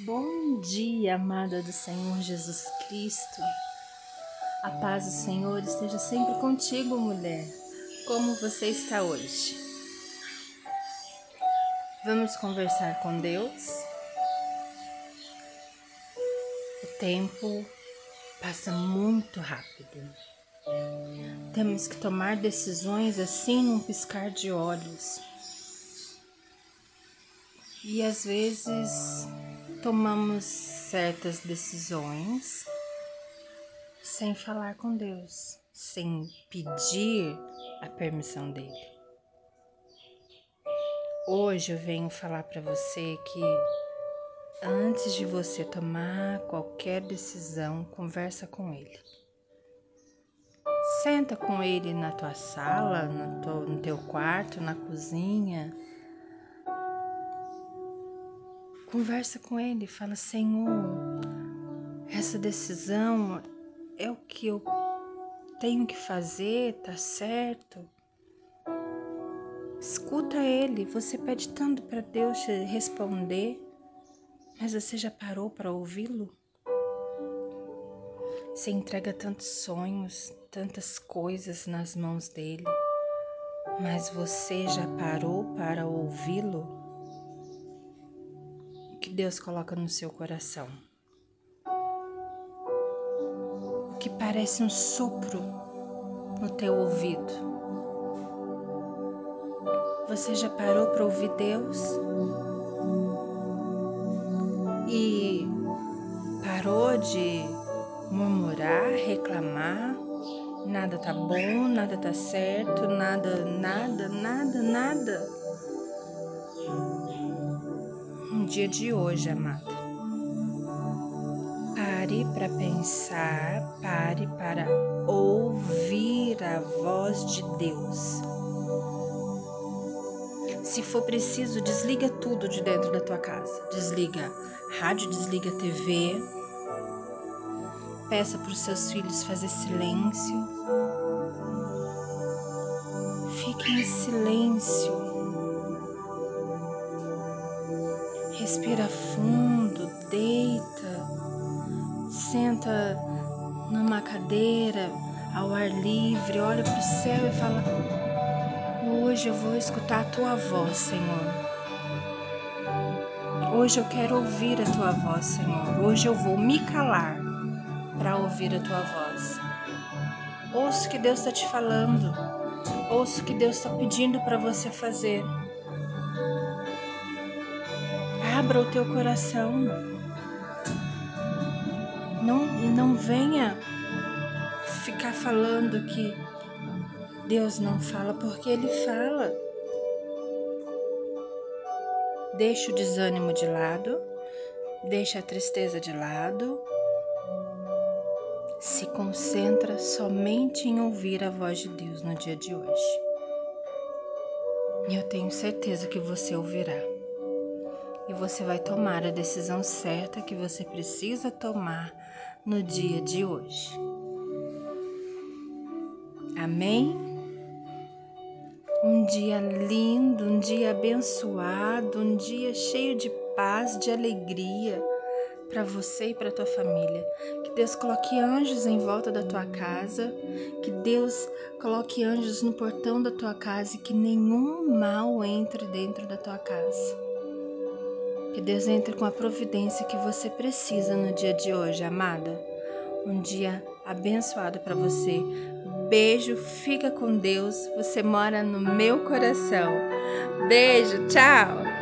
Bom dia, amada do Senhor Jesus Cristo. A paz do Senhor esteja sempre contigo, mulher. Como você está hoje? Vamos conversar com Deus? O tempo passa muito rápido. Temos que tomar decisões assim num piscar de olhos. E às vezes tomamos certas decisões sem falar com Deus, sem pedir a permissão dele. Hoje eu venho falar para você que antes de você tomar qualquer decisão, conversa com ele. Senta com ele na tua sala, no, teu quarto, na cozinha Conversa com ele, fala: Senhor, essa decisão é o que eu tenho que fazer, tá certo? Escuta ele, você pede tanto para Deus te responder, mas você já parou para ouvi-lo? Você entrega tantos sonhos, tantas coisas nas mãos dele, mas você já parou para ouvi-lo? Deus coloca no seu coração. O que parece um sopro no teu ouvido. Você já parou para ouvir Deus? E parou de murmurar, reclamar, nada tá bom, nada tá certo, nada, nada, nada, nada dia de hoje, amada. Pare para pensar, pare para ouvir a voz de Deus. Se for preciso, desliga tudo de dentro da tua casa. Desliga rádio, desliga TV. Peça para os seus filhos fazer silêncio. Fique em silêncio Respira fundo, deita, senta numa cadeira ao ar livre, olha para o céu e fala: Hoje eu vou escutar a tua voz, Senhor. Hoje eu quero ouvir a tua voz, Senhor. Hoje eu vou me calar para ouvir a tua voz. Ouça o que Deus está te falando. Ouça o que Deus está pedindo para você fazer. Abra o teu coração. Não, não venha ficar falando que Deus não fala, porque Ele fala. Deixa o desânimo de lado, deixa a tristeza de lado. Se concentra somente em ouvir a voz de Deus no dia de hoje. E eu tenho certeza que você ouvirá e você vai tomar a decisão certa que você precisa tomar no dia de hoje. Amém? Um dia lindo, um dia abençoado, um dia cheio de paz, de alegria para você e para tua família. Que Deus coloque anjos em volta da tua casa, que Deus coloque anjos no portão da tua casa e que nenhum mal entre dentro da tua casa. Que Deus entre com a providência que você precisa no dia de hoje, amada. Um dia abençoado para você. Beijo, fica com Deus. Você mora no meu coração. Beijo, tchau!